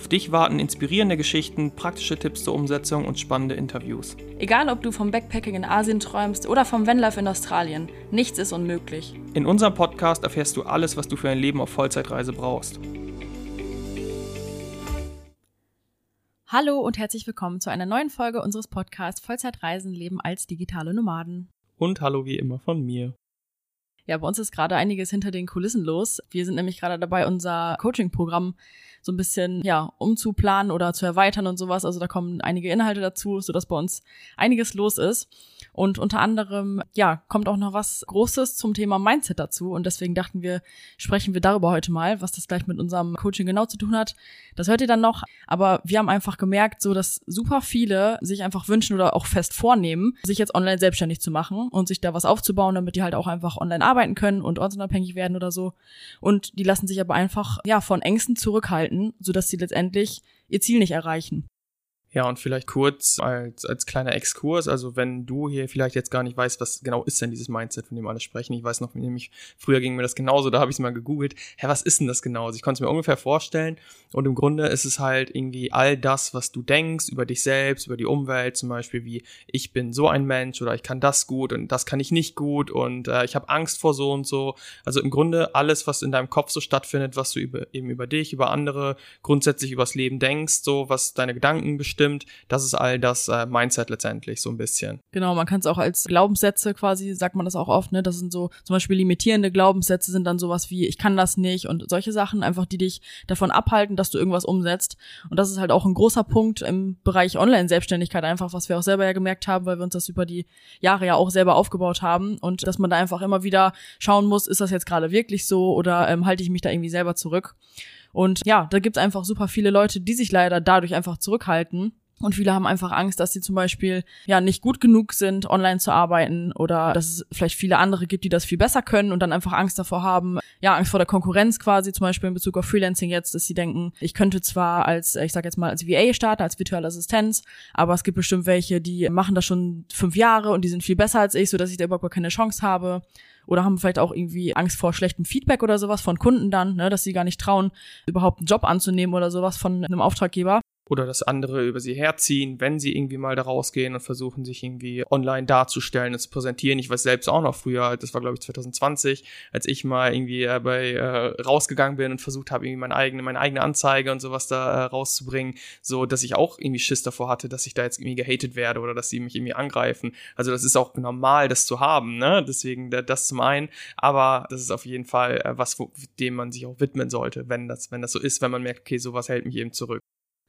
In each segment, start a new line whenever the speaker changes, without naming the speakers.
Auf dich warten inspirierende Geschichten, praktische Tipps zur Umsetzung und spannende Interviews.
Egal, ob du vom Backpacking in Asien träumst oder vom Vanlife in Australien, nichts ist unmöglich.
In unserem Podcast erfährst du alles, was du für ein Leben auf Vollzeitreise brauchst.
Hallo und herzlich willkommen zu einer neuen Folge unseres Podcasts Vollzeitreisen leben als digitale Nomaden.
Und hallo wie immer von mir.
Ja, bei uns ist gerade einiges hinter den Kulissen los. Wir sind nämlich gerade dabei, unser Coaching-Programm so ein bisschen ja umzuplanen oder zu erweitern und sowas. Also da kommen einige Inhalte dazu, sodass bei uns einiges los ist. Und unter anderem, ja, kommt auch noch was Großes zum Thema Mindset dazu. Und deswegen dachten wir, sprechen wir darüber heute mal, was das gleich mit unserem Coaching genau zu tun hat. Das hört ihr dann noch. Aber wir haben einfach gemerkt, so dass super viele sich einfach wünschen oder auch fest vornehmen, sich jetzt online selbstständig zu machen und sich da was aufzubauen, damit die halt auch einfach online arbeiten können und ortsunabhängig werden oder so. Und die lassen sich aber einfach, ja, von Ängsten zurückhalten, sodass sie letztendlich ihr Ziel nicht erreichen.
Ja, und vielleicht kurz als, als kleiner Exkurs, also wenn du hier vielleicht jetzt gar nicht weißt, was genau ist denn dieses Mindset, von dem alle sprechen. Ich weiß noch, nämlich früher ging mir das genauso, da habe ich es mal gegoogelt. Hä, was ist denn das genau? Also ich konnte es mir ungefähr vorstellen und im Grunde ist es halt irgendwie all das, was du denkst über dich selbst, über die Umwelt, zum Beispiel wie ich bin so ein Mensch oder ich kann das gut und das kann ich nicht gut und äh, ich habe Angst vor so und so. Also im Grunde alles, was in deinem Kopf so stattfindet, was du über, eben über dich, über andere, grundsätzlich übers Leben denkst, so was deine Gedanken bestimmt stimmt. Das ist all das äh, Mindset letztendlich so ein bisschen.
Genau, man kann es auch als Glaubenssätze quasi, sagt man das auch oft, ne? Das sind so zum Beispiel limitierende Glaubenssätze sind dann sowas wie ich kann das nicht und solche Sachen einfach, die dich davon abhalten, dass du irgendwas umsetzt. Und das ist halt auch ein großer Punkt im Bereich Online-Selbstständigkeit einfach, was wir auch selber ja gemerkt haben, weil wir uns das über die Jahre ja auch selber aufgebaut haben und dass man da einfach immer wieder schauen muss, ist das jetzt gerade wirklich so oder ähm, halte ich mich da irgendwie selber zurück? Und ja, da gibt's einfach super viele Leute, die sich leider dadurch einfach zurückhalten. Und viele haben einfach Angst, dass sie zum Beispiel ja nicht gut genug sind, online zu arbeiten oder dass es vielleicht viele andere gibt, die das viel besser können und dann einfach Angst davor haben, ja, Angst vor der Konkurrenz quasi, zum Beispiel in Bezug auf Freelancing jetzt, dass sie denken, ich könnte zwar als, ich sag jetzt mal, als VA starten, als virtuelle Assistenz, aber es gibt bestimmt welche, die machen das schon fünf Jahre und die sind viel besser als ich, so dass ich da überhaupt keine Chance habe oder haben vielleicht auch irgendwie Angst vor schlechtem Feedback oder sowas von Kunden dann, ne, dass sie gar nicht trauen, überhaupt einen Job anzunehmen oder sowas von einem Auftraggeber
oder dass andere über sie herziehen, wenn sie irgendwie mal da rausgehen und versuchen, sich irgendwie online darzustellen und zu präsentieren. Ich weiß selbst auch noch früher, das war glaube ich 2020, als ich mal irgendwie äh, bei äh, rausgegangen bin und versucht habe, irgendwie meine eigene, meine eigene Anzeige und sowas da äh, rauszubringen, so dass ich auch irgendwie Schiss davor hatte, dass ich da jetzt irgendwie gehatet werde oder dass sie mich irgendwie angreifen. Also das ist auch normal, das zu haben, ne? Deswegen das zum einen, aber das ist auf jeden Fall äh, was, wo, dem man sich auch widmen sollte, wenn das, wenn das so ist, wenn man merkt, okay, sowas hält mich eben zurück.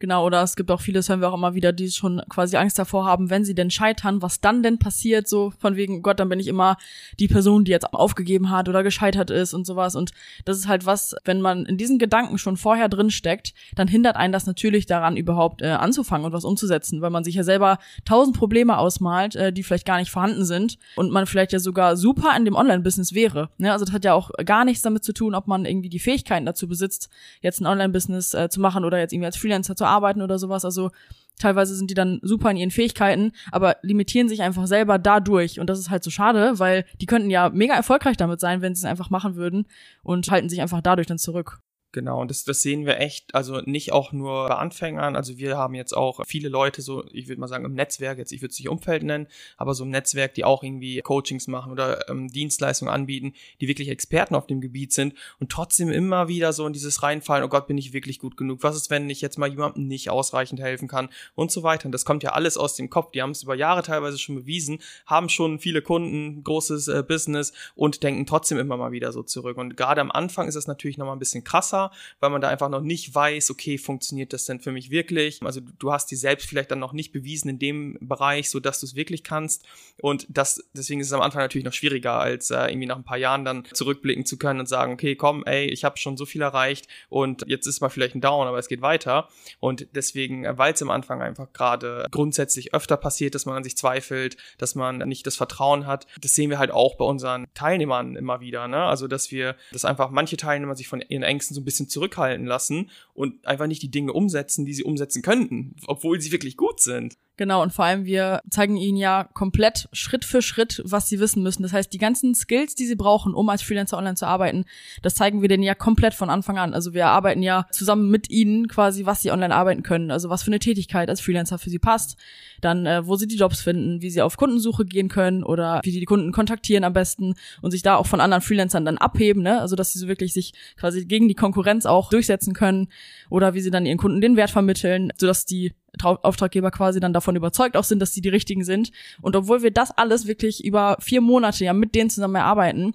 Genau, oder es gibt auch viele, das hören wir auch immer wieder, die schon quasi Angst davor haben, wenn sie denn scheitern, was dann denn passiert, so von wegen, Gott, dann bin ich immer die Person, die jetzt aufgegeben hat oder gescheitert ist und sowas. Und das ist halt was, wenn man in diesen Gedanken schon vorher drin steckt, dann hindert einen das natürlich daran, überhaupt äh, anzufangen und was umzusetzen, weil man sich ja selber tausend Probleme ausmalt, äh, die vielleicht gar nicht vorhanden sind und man vielleicht ja sogar super in dem Online-Business wäre. Ne? Also das hat ja auch gar nichts damit zu tun, ob man irgendwie die Fähigkeiten dazu besitzt, jetzt ein Online-Business äh, zu machen oder jetzt irgendwie als Freelancer zu arbeiten oder sowas. Also teilweise sind die dann super in ihren Fähigkeiten, aber limitieren sich einfach selber dadurch. Und das ist halt so schade, weil die könnten ja mega erfolgreich damit sein, wenn sie es einfach machen würden und halten sich einfach dadurch dann zurück.
Genau, und das, das sehen wir echt, also nicht auch nur bei Anfängern, also wir haben jetzt auch viele Leute so, ich würde mal sagen im Netzwerk, jetzt ich würde es nicht Umfeld nennen, aber so im Netzwerk, die auch irgendwie Coachings machen oder ähm, Dienstleistungen anbieten, die wirklich Experten auf dem Gebiet sind und trotzdem immer wieder so in dieses reinfallen, oh Gott, bin ich wirklich gut genug? Was ist, wenn ich jetzt mal jemandem nicht ausreichend helfen kann und so weiter? Und das kommt ja alles aus dem Kopf, die haben es über Jahre teilweise schon bewiesen, haben schon viele Kunden, großes äh, Business und denken trotzdem immer mal wieder so zurück. Und gerade am Anfang ist es natürlich nochmal ein bisschen krasser, unsicher, weil man da einfach noch nicht weiß, okay, funktioniert das denn für mich wirklich? Also du hast dir selbst vielleicht dann noch nicht bewiesen in dem Bereich, so dass du es wirklich kannst. Und das, deswegen ist es am Anfang natürlich noch schwieriger, als äh, irgendwie nach ein paar Jahren dann zurückblicken zu können und sagen, okay, komm, ey, ich habe schon so viel erreicht und jetzt ist mal vielleicht ein Down, aber es geht weiter. Und deswegen, äh, weil es am Anfang einfach gerade grundsätzlich öfter passiert, dass man an sich zweifelt, dass man nicht das Vertrauen hat, das sehen wir halt auch bei unseren Teilnehmern immer wieder. Ne? Also, dass wir, dass einfach manche Teilnehmer sich von ihren Ängsten so ein bisschen zurückhalten lassen und einfach nicht die Dinge umsetzen, die sie umsetzen könnten, obwohl sie wirklich gut sind.
Genau, und vor allem wir zeigen ihnen ja komplett Schritt für Schritt, was sie wissen müssen. Das heißt, die ganzen Skills, die sie brauchen, um als Freelancer online zu arbeiten, das zeigen wir denen ja komplett von Anfang an. Also wir arbeiten ja zusammen mit ihnen quasi, was sie online arbeiten können. Also was für eine Tätigkeit als Freelancer für sie passt. Dann, äh, wo sie die Jobs finden, wie sie auf Kundensuche gehen können oder wie die, die Kunden kontaktieren am besten und sich da auch von anderen Freelancern dann abheben, ne? Also dass sie so wirklich sich quasi gegen die Konkurrenz auch durchsetzen können oder wie sie dann ihren Kunden den Wert vermitteln, sodass die Auftraggeber quasi dann davon überzeugt auch sind, dass sie die richtigen sind. Und obwohl wir das alles wirklich über vier Monate ja mit denen zusammen erarbeiten,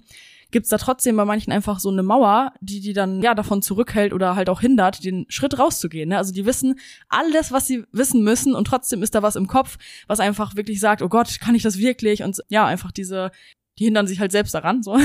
gibt's da trotzdem bei manchen einfach so eine Mauer, die die dann ja davon zurückhält oder halt auch hindert, den Schritt rauszugehen. Ne? Also die wissen alles, was sie wissen müssen und trotzdem ist da was im Kopf, was einfach wirklich sagt, oh Gott, kann ich das wirklich? Und ja, einfach diese, die hindern sich halt selbst daran. So.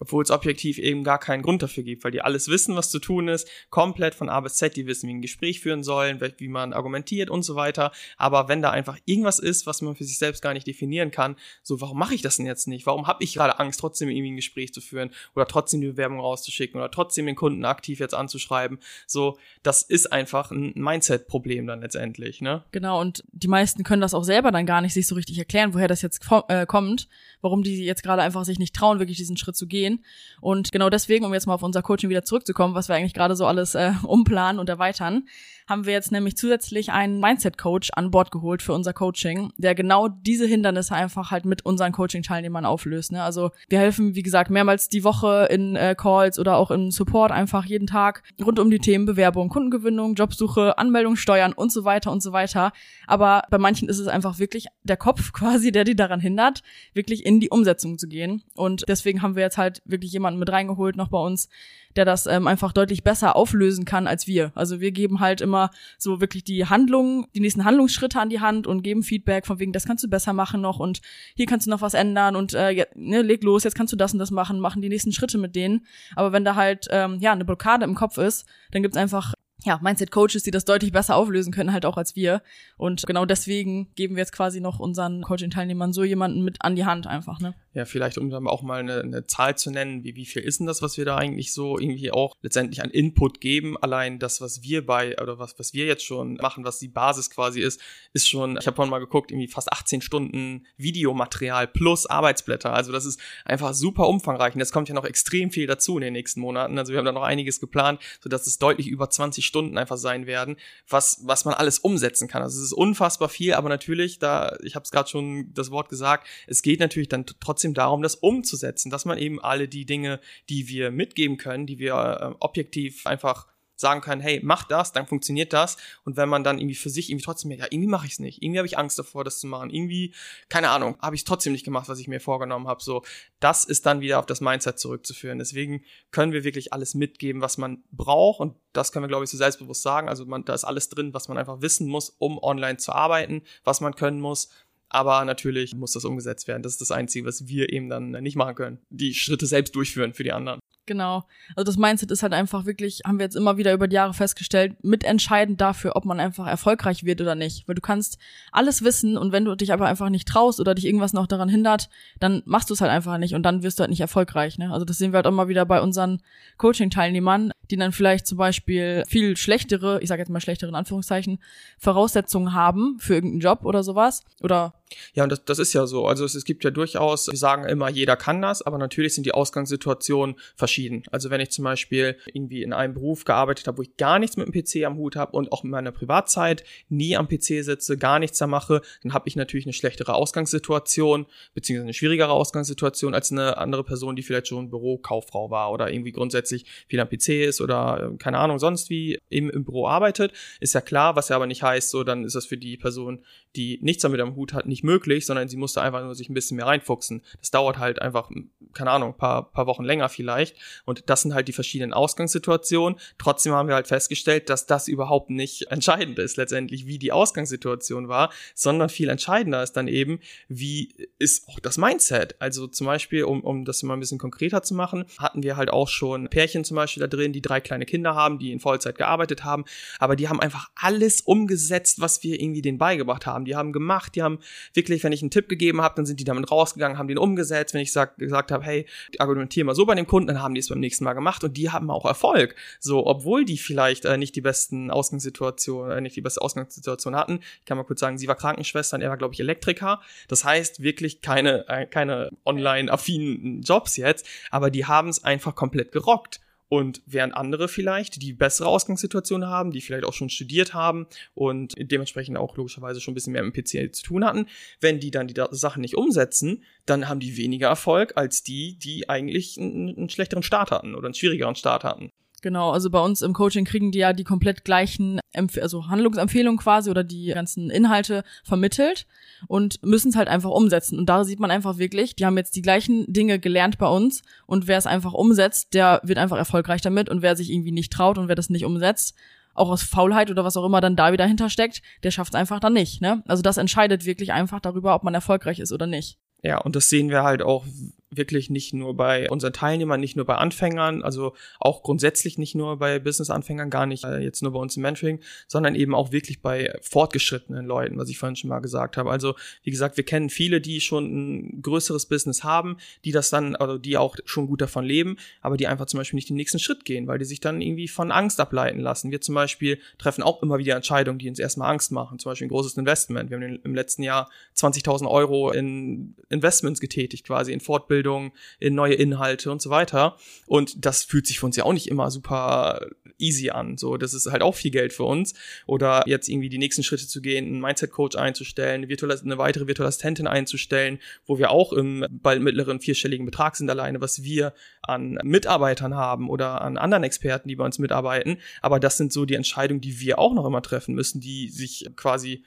Obwohl es objektiv eben gar keinen Grund dafür gibt, weil die alles wissen, was zu tun ist, komplett von A bis Z, die wissen, wie ein Gespräch führen sollen, wie man argumentiert und so weiter. Aber wenn da einfach irgendwas ist, was man für sich selbst gar nicht definieren kann, so warum mache ich das denn jetzt nicht? Warum habe ich gerade Angst, trotzdem irgendwie ein Gespräch zu führen oder trotzdem die Bewerbung rauszuschicken oder trotzdem den Kunden aktiv jetzt anzuschreiben? So, das ist einfach ein Mindset-Problem dann letztendlich, ne?
Genau, und die meisten können das auch selber dann gar nicht sich so richtig erklären, woher das jetzt äh, kommt, warum die jetzt gerade einfach sich nicht trauen, wirklich diesen Schritt zu gehen gehen. Und genau deswegen, um jetzt mal auf unser Coaching wieder zurückzukommen, was wir eigentlich gerade so alles äh, umplanen und erweitern, haben wir jetzt nämlich zusätzlich einen Mindset-Coach an Bord geholt für unser Coaching, der genau diese Hindernisse einfach halt mit unseren Coaching-Teilnehmern auflöst. Ne? Also wir helfen, wie gesagt, mehrmals die Woche in äh, Calls oder auch im Support einfach jeden Tag rund um die Themen Bewerbung, Kundengewinnung, Jobsuche, Anmeldung, Steuern und so weiter und so weiter. Aber bei manchen ist es einfach wirklich der Kopf quasi, der die daran hindert, wirklich in die Umsetzung zu gehen. Und deswegen haben wir jetzt halt wirklich jemanden mit reingeholt noch bei uns, der das ähm, einfach deutlich besser auflösen kann als wir. Also wir geben halt immer so wirklich die Handlungen, die nächsten Handlungsschritte an die Hand und geben Feedback von wegen, das kannst du besser machen noch und hier kannst du noch was ändern und äh, ne, leg los, jetzt kannst du das und das machen, machen die nächsten Schritte mit denen. Aber wenn da halt ähm, ja eine Blockade im Kopf ist, dann gibt's einfach ja, Mindset-Coaches, die das deutlich besser auflösen können, halt auch als wir. Und genau deswegen geben wir jetzt quasi noch unseren Coaching-Teilnehmern so jemanden mit an die Hand einfach, ne?
Ja, vielleicht um dann auch mal eine, eine Zahl zu nennen, wie, wie viel ist denn das, was wir da eigentlich so irgendwie auch letztendlich an Input geben? Allein das, was wir bei, oder was, was wir jetzt schon machen, was die Basis quasi ist, ist schon, ich habe vorhin mal geguckt, irgendwie fast 18 Stunden Videomaterial plus Arbeitsblätter. Also das ist einfach super umfangreich. Und jetzt kommt ja noch extrem viel dazu in den nächsten Monaten. Also wir haben da noch einiges geplant, sodass es deutlich über 20 Stunden einfach sein werden, was, was man alles umsetzen kann. Also es ist unfassbar viel, aber natürlich, da, ich habe es gerade schon das Wort gesagt, es geht natürlich dann trotzdem darum, das umzusetzen, dass man eben alle die Dinge, die wir mitgeben können, die wir äh, objektiv einfach sagen können, hey, mach das, dann funktioniert das. Und wenn man dann irgendwie für sich irgendwie trotzdem, ja, irgendwie mache ich es nicht. Irgendwie habe ich Angst davor, das zu machen. Irgendwie, keine Ahnung, habe ich es trotzdem nicht gemacht, was ich mir vorgenommen habe. So, das ist dann wieder auf das Mindset zurückzuführen. Deswegen können wir wirklich alles mitgeben, was man braucht. Und das können wir, glaube ich, so selbstbewusst sagen. Also man, da ist alles drin, was man einfach wissen muss, um online zu arbeiten, was man können muss. Aber natürlich muss das umgesetzt werden. Das ist das Einzige, was wir eben dann nicht machen können. Die Schritte selbst durchführen für die anderen.
Genau. Also das Mindset ist halt einfach wirklich, haben wir jetzt immer wieder über die Jahre festgestellt, mitentscheidend dafür, ob man einfach erfolgreich wird oder nicht. Weil du kannst alles wissen und wenn du dich aber einfach nicht traust oder dich irgendwas noch daran hindert, dann machst du es halt einfach nicht und dann wirst du halt nicht erfolgreich. Ne? Also das sehen wir halt mal wieder bei unseren Coaching-Teilnehmern, die dann vielleicht zum Beispiel viel schlechtere, ich sage jetzt mal schlechtere in Anführungszeichen, Voraussetzungen haben für irgendeinen Job oder sowas. Oder
ja, und das, das ist ja so. Also es, es gibt ja durchaus, wir sagen immer, jeder kann das, aber natürlich sind die Ausgangssituationen verschieden. Also wenn ich zum Beispiel irgendwie in einem Beruf gearbeitet habe, wo ich gar nichts mit dem PC am Hut habe und auch in meiner Privatzeit nie am PC sitze, gar nichts da mache, dann habe ich natürlich eine schlechtere Ausgangssituation, beziehungsweise eine schwierigere Ausgangssituation als eine andere Person, die vielleicht schon Bürokauffrau war oder irgendwie grundsätzlich viel am PC ist oder äh, keine Ahnung, sonst wie im, im Büro arbeitet. Ist ja klar, was ja aber nicht heißt, so dann ist das für die Person, die nichts damit am Hut hat, nicht nicht möglich, sondern sie musste einfach nur sich ein bisschen mehr reinfuchsen. Das dauert halt einfach, keine Ahnung, paar, paar Wochen länger vielleicht. Und das sind halt die verschiedenen Ausgangssituationen. Trotzdem haben wir halt festgestellt, dass das überhaupt nicht entscheidend ist, letztendlich, wie die Ausgangssituation war, sondern viel entscheidender ist dann eben, wie ist auch das Mindset. Also zum Beispiel, um, um das mal ein bisschen konkreter zu machen, hatten wir halt auch schon Pärchen zum Beispiel da drin, die drei kleine Kinder haben, die in Vollzeit gearbeitet haben, aber die haben einfach alles umgesetzt, was wir irgendwie denen beigebracht haben. Die haben gemacht, die haben wirklich, wenn ich einen Tipp gegeben habe, dann sind die damit rausgegangen, haben den umgesetzt. Wenn ich sag, gesagt habe, hey, argumentiere mal so bei dem Kunden, dann haben die es beim nächsten Mal gemacht und die haben auch Erfolg. So, obwohl die vielleicht äh, nicht die besten Ausgangssituationen, äh, nicht die beste Ausgangssituation hatten. Ich kann mal kurz sagen, sie war Krankenschwester und er war, glaube ich, Elektriker. Das heißt wirklich keine, äh, keine online-affinen Jobs jetzt, aber die haben es einfach komplett gerockt. Und während andere vielleicht, die bessere Ausgangssituation haben, die vielleicht auch schon studiert haben und dementsprechend auch logischerweise schon ein bisschen mehr mit PC zu tun hatten, wenn die dann die Sachen nicht umsetzen, dann haben die weniger Erfolg als die, die eigentlich einen, einen schlechteren Start hatten oder einen schwierigeren Start hatten.
Genau, also bei uns im Coaching kriegen die ja die komplett gleichen Empf also Handlungsempfehlungen quasi oder die ganzen Inhalte vermittelt und müssen es halt einfach umsetzen. Und da sieht man einfach wirklich, die haben jetzt die gleichen Dinge gelernt bei uns und wer es einfach umsetzt, der wird einfach erfolgreich damit und wer sich irgendwie nicht traut und wer das nicht umsetzt, auch aus Faulheit oder was auch immer dann da wieder hintersteckt, der schafft es einfach dann nicht. Ne? Also das entscheidet wirklich einfach darüber, ob man erfolgreich ist oder nicht.
Ja, und das sehen wir halt auch wirklich nicht nur bei unseren Teilnehmern, nicht nur bei Anfängern, also auch grundsätzlich nicht nur bei Business-Anfängern, gar nicht äh, jetzt nur bei uns im Mentoring, sondern eben auch wirklich bei fortgeschrittenen Leuten, was ich vorhin schon mal gesagt habe. Also wie gesagt, wir kennen viele, die schon ein größeres Business haben, die das dann, also die auch schon gut davon leben, aber die einfach zum Beispiel nicht den nächsten Schritt gehen, weil die sich dann irgendwie von Angst ableiten lassen. Wir zum Beispiel treffen auch immer wieder Entscheidungen, die uns erstmal Angst machen. Zum Beispiel ein großes Investment. Wir haben im letzten Jahr 20.000 Euro in Investments getätigt, quasi in Fortbildung Fortbildung, in neue Inhalte und so weiter. Und das fühlt sich für uns ja auch nicht immer super easy an. So, das ist halt auch viel Geld für uns. Oder jetzt irgendwie die nächsten Schritte zu gehen, einen Mindset-Coach einzustellen, eine, eine weitere virtuelle Assistentin einzustellen, wo wir auch im bald mittleren vierstelligen Betrag sind alleine, was wir an Mitarbeitern haben oder an anderen Experten, die bei uns mitarbeiten. Aber das sind so die Entscheidungen, die wir auch noch immer treffen müssen, die sich quasi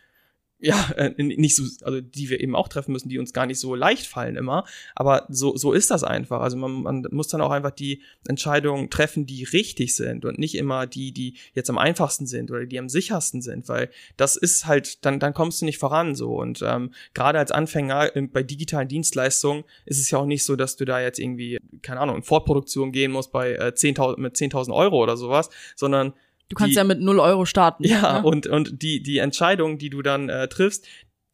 ja, äh, nicht so, also die wir eben auch treffen müssen, die uns gar nicht so leicht fallen immer. Aber so, so ist das einfach. Also man, man muss dann auch einfach die Entscheidungen treffen, die richtig sind und nicht immer die, die jetzt am einfachsten sind oder die am sichersten sind, weil das ist halt, dann, dann kommst du nicht voran so. Und ähm, gerade als Anfänger bei digitalen Dienstleistungen ist es ja auch nicht so, dass du da jetzt irgendwie, keine Ahnung, in Vorproduktion gehen musst bei äh, 10.000 mit 10.000 Euro oder sowas, sondern
Du kannst die, ja mit null Euro starten.
Ja, ne? und, und die, die Entscheidung, die du dann äh, triffst,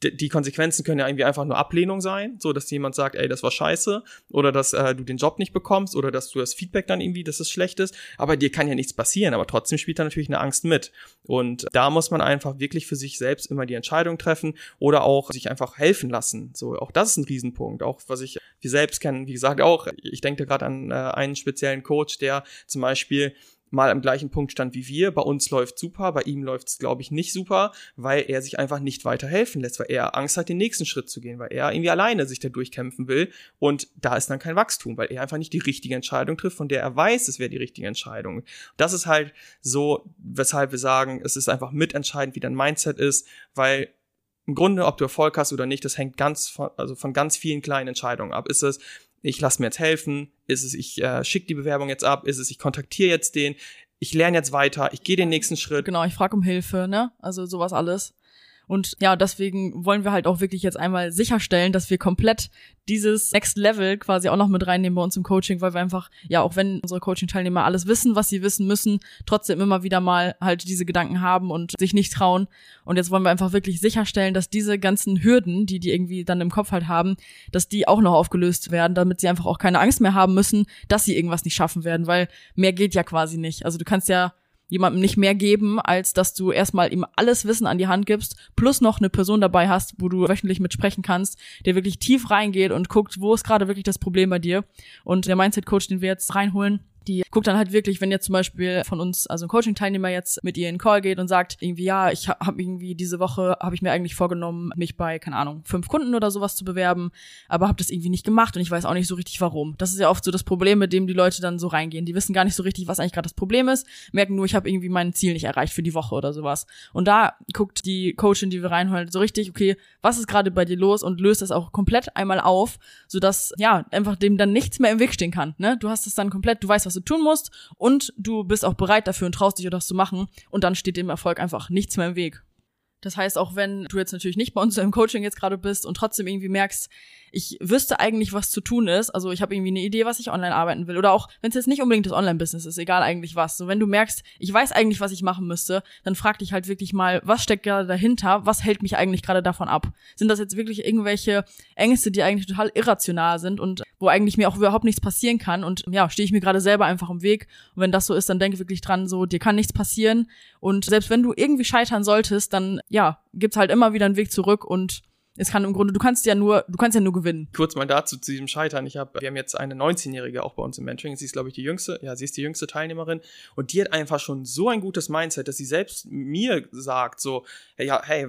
die Konsequenzen können ja irgendwie einfach nur Ablehnung sein, so dass jemand sagt, ey, das war scheiße, oder dass äh, du den Job nicht bekommst, oder dass du das Feedback dann irgendwie, dass es schlecht ist. Aber dir kann ja nichts passieren, aber trotzdem spielt da natürlich eine Angst mit. Und da muss man einfach wirklich für sich selbst immer die Entscheidung treffen oder auch sich einfach helfen lassen. So, auch das ist ein Riesenpunkt. Auch was ich wir selbst kennen, wie gesagt, auch, ich denke gerade an äh, einen speziellen Coach, der zum Beispiel mal am gleichen Punkt stand wie wir. Bei uns läuft super, bei ihm läuft es, glaube ich, nicht super, weil er sich einfach nicht weiter helfen lässt, weil er Angst hat, den nächsten Schritt zu gehen, weil er irgendwie alleine sich da durchkämpfen will. Und da ist dann kein Wachstum, weil er einfach nicht die richtige Entscheidung trifft, von der er weiß, es wäre die richtige Entscheidung. Das ist halt so, weshalb wir sagen, es ist einfach mitentscheidend, wie dein Mindset ist, weil im Grunde, ob du Erfolg hast oder nicht, das hängt ganz von, also von ganz vielen kleinen Entscheidungen ab. Ist es, ich lasse mir jetzt helfen? Ist es, ich äh, schicke die Bewerbung jetzt ab? Ist es, ich kontaktiere jetzt den? Ich lerne jetzt weiter, ich gehe den nächsten Schritt.
Genau, ich frage um Hilfe, ne? Also sowas alles. Und ja, deswegen wollen wir halt auch wirklich jetzt einmal sicherstellen, dass wir komplett dieses Next Level quasi auch noch mit reinnehmen bei uns im Coaching, weil wir einfach, ja, auch wenn unsere Coaching-Teilnehmer alles wissen, was sie wissen müssen, trotzdem immer wieder mal halt diese Gedanken haben und sich nicht trauen. Und jetzt wollen wir einfach wirklich sicherstellen, dass diese ganzen Hürden, die die irgendwie dann im Kopf halt haben, dass die auch noch aufgelöst werden, damit sie einfach auch keine Angst mehr haben müssen, dass sie irgendwas nicht schaffen werden, weil mehr geht ja quasi nicht. Also du kannst ja jemandem nicht mehr geben, als dass du erstmal ihm alles Wissen an die Hand gibst, plus noch eine Person dabei hast, wo du wöchentlich mit sprechen kannst, der wirklich tief reingeht und guckt, wo ist gerade wirklich das Problem bei dir. Und der Mindset-Coach, den wir jetzt reinholen, die guckt dann halt wirklich, wenn jetzt zum Beispiel von uns, also ein Coaching-Teilnehmer jetzt mit ihr in Call geht und sagt irgendwie, ja, ich habe irgendwie diese Woche, habe ich mir eigentlich vorgenommen, mich bei, keine Ahnung, fünf Kunden oder sowas zu bewerben, aber habe das irgendwie nicht gemacht und ich weiß auch nicht so richtig warum. Das ist ja oft so das Problem, mit dem die Leute dann so reingehen. Die wissen gar nicht so richtig, was eigentlich gerade das Problem ist, merken nur, ich habe irgendwie mein Ziel nicht erreicht für die Woche oder sowas. Und da guckt die Coachin, die wir reinholen, so richtig, okay, was ist gerade bei dir los und löst das auch komplett einmal auf, sodass ja einfach dem dann nichts mehr im Weg stehen kann. Ne? Du hast es dann komplett, du weißt, was du tun musst und du bist auch bereit dafür und traust dich, das zu machen und dann steht dem Erfolg einfach nichts mehr im Weg. Das heißt, auch wenn du jetzt natürlich nicht bei uns im Coaching jetzt gerade bist und trotzdem irgendwie merkst, ich wüsste eigentlich, was zu tun ist. Also ich habe irgendwie eine Idee, was ich online arbeiten will. Oder auch, wenn es jetzt nicht unbedingt das Online-Business ist, egal eigentlich was. So, wenn du merkst, ich weiß eigentlich, was ich machen müsste, dann frag dich halt wirklich mal, was steckt gerade dahinter? Was hält mich eigentlich gerade davon ab? Sind das jetzt wirklich irgendwelche Ängste, die eigentlich total irrational sind und wo eigentlich mir auch überhaupt nichts passieren kann? Und ja, stehe ich mir gerade selber einfach im Weg. Und wenn das so ist, dann denke wirklich dran, so, dir kann nichts passieren. Und selbst wenn du irgendwie scheitern solltest, dann ja, gibt's halt immer wieder einen Weg zurück und es kann im Grunde, du kannst ja nur, du kannst ja nur gewinnen.
Kurz mal dazu zu diesem Scheitern. Ich habe, wir haben jetzt eine 19-Jährige auch bei uns im Mentoring. Sie ist, glaube ich, die jüngste. Ja, sie ist die jüngste Teilnehmerin und die hat einfach schon so ein gutes Mindset, dass sie selbst mir sagt, so, ja, hey,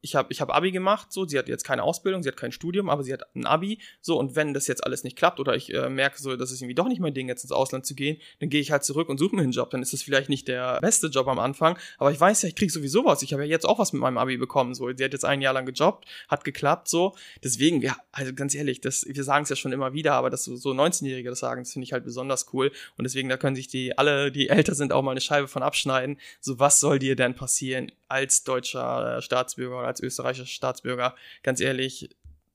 ich habe, ich habe Abi gemacht, so, sie hat jetzt keine Ausbildung, sie hat kein Studium, aber sie hat ein Abi, so und wenn das jetzt alles nicht klappt oder ich äh, merke so, dass es irgendwie doch nicht mein Ding jetzt ins Ausland zu gehen, dann gehe ich halt zurück und suche mir einen Job. Dann ist es vielleicht nicht der beste Job am Anfang, aber ich weiß ja, ich kriege sowieso was. Ich habe ja jetzt auch was mit meinem Abi bekommen, so, sie hat jetzt ein Jahr lang gejobbt, hat geklappt so. Deswegen, ja, also ganz ehrlich, das, wir sagen es ja schon immer wieder, aber dass so, so 19-Jährige das sagen, das finde ich halt besonders cool. Und deswegen, da können sich die alle, die älter sind, auch mal eine Scheibe von abschneiden. So, was soll dir denn passieren als deutscher Staatsbürger oder als österreichischer Staatsbürger? Ganz ehrlich,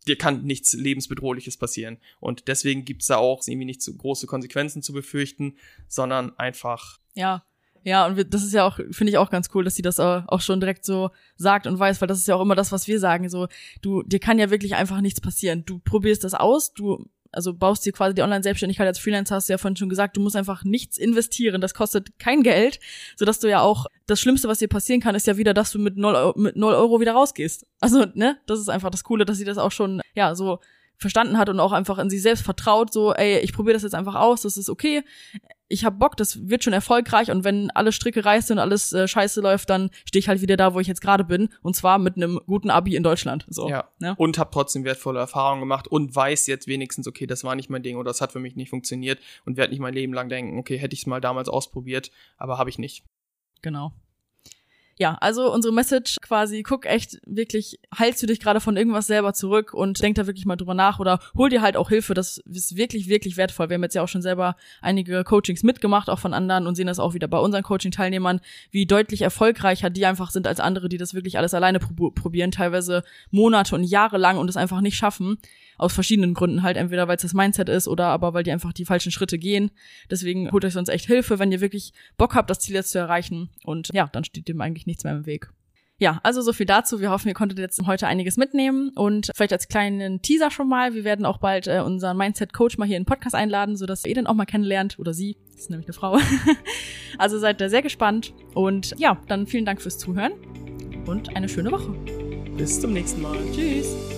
dir kann nichts lebensbedrohliches passieren. Und deswegen gibt's da auch irgendwie nicht so große Konsequenzen zu befürchten, sondern einfach.
Ja, ja, und wir, das ist ja auch, finde ich auch ganz cool, dass sie das auch schon direkt so sagt und weiß, weil das ist ja auch immer das, was wir sagen. So, du, dir kann ja wirklich einfach nichts passieren. Du probierst das aus, du also baust dir quasi die Online-Selbstständigkeit als Freelancer, hast du ja vorhin schon gesagt, du musst einfach nichts investieren, das kostet kein Geld, sodass du ja auch, das Schlimmste, was dir passieren kann, ist ja wieder, dass du mit null, mit null Euro wieder rausgehst. Also, ne, das ist einfach das Coole, dass sie das auch schon, ja, so verstanden hat und auch einfach in sich selbst vertraut, so, ey, ich probiere das jetzt einfach aus, das ist okay ich hab Bock, das wird schon erfolgreich und wenn alle Stricke reißen und alles äh, scheiße läuft, dann stehe ich halt wieder da, wo ich jetzt gerade bin und zwar mit einem guten Abi in Deutschland. So,
ja. Ne? Und hab trotzdem wertvolle Erfahrungen gemacht und weiß jetzt wenigstens, okay, das war nicht mein Ding oder das hat für mich nicht funktioniert und werde nicht mein Leben lang denken, okay, hätte ich es mal damals ausprobiert, aber habe ich nicht.
Genau ja, also unsere Message quasi, guck echt wirklich, heilst du dich gerade von irgendwas selber zurück und denk da wirklich mal drüber nach oder hol dir halt auch Hilfe, das ist wirklich, wirklich wertvoll. Wir haben jetzt ja auch schon selber einige Coachings mitgemacht, auch von anderen und sehen das auch wieder bei unseren Coaching-Teilnehmern, wie deutlich erfolgreicher die einfach sind als andere, die das wirklich alles alleine probieren, teilweise Monate und Jahre lang und es einfach nicht schaffen aus verschiedenen Gründen halt, entweder weil es das Mindset ist oder aber weil die einfach die falschen Schritte gehen. Deswegen holt euch sonst echt Hilfe, wenn ihr wirklich Bock habt, das Ziel jetzt zu erreichen. Und ja, dann steht dem eigentlich nichts mehr im Weg. Ja, also so viel dazu. Wir hoffen, ihr konntet jetzt heute einiges mitnehmen und vielleicht als kleinen Teaser schon mal. Wir werden auch bald äh, unseren Mindset-Coach mal hier in den Podcast einladen, sodass ihr den auch mal kennenlernt oder sie. Das ist nämlich eine Frau. also seid da sehr gespannt und ja, dann vielen Dank fürs Zuhören und eine schöne Woche.
Bis zum nächsten Mal.
Tschüss.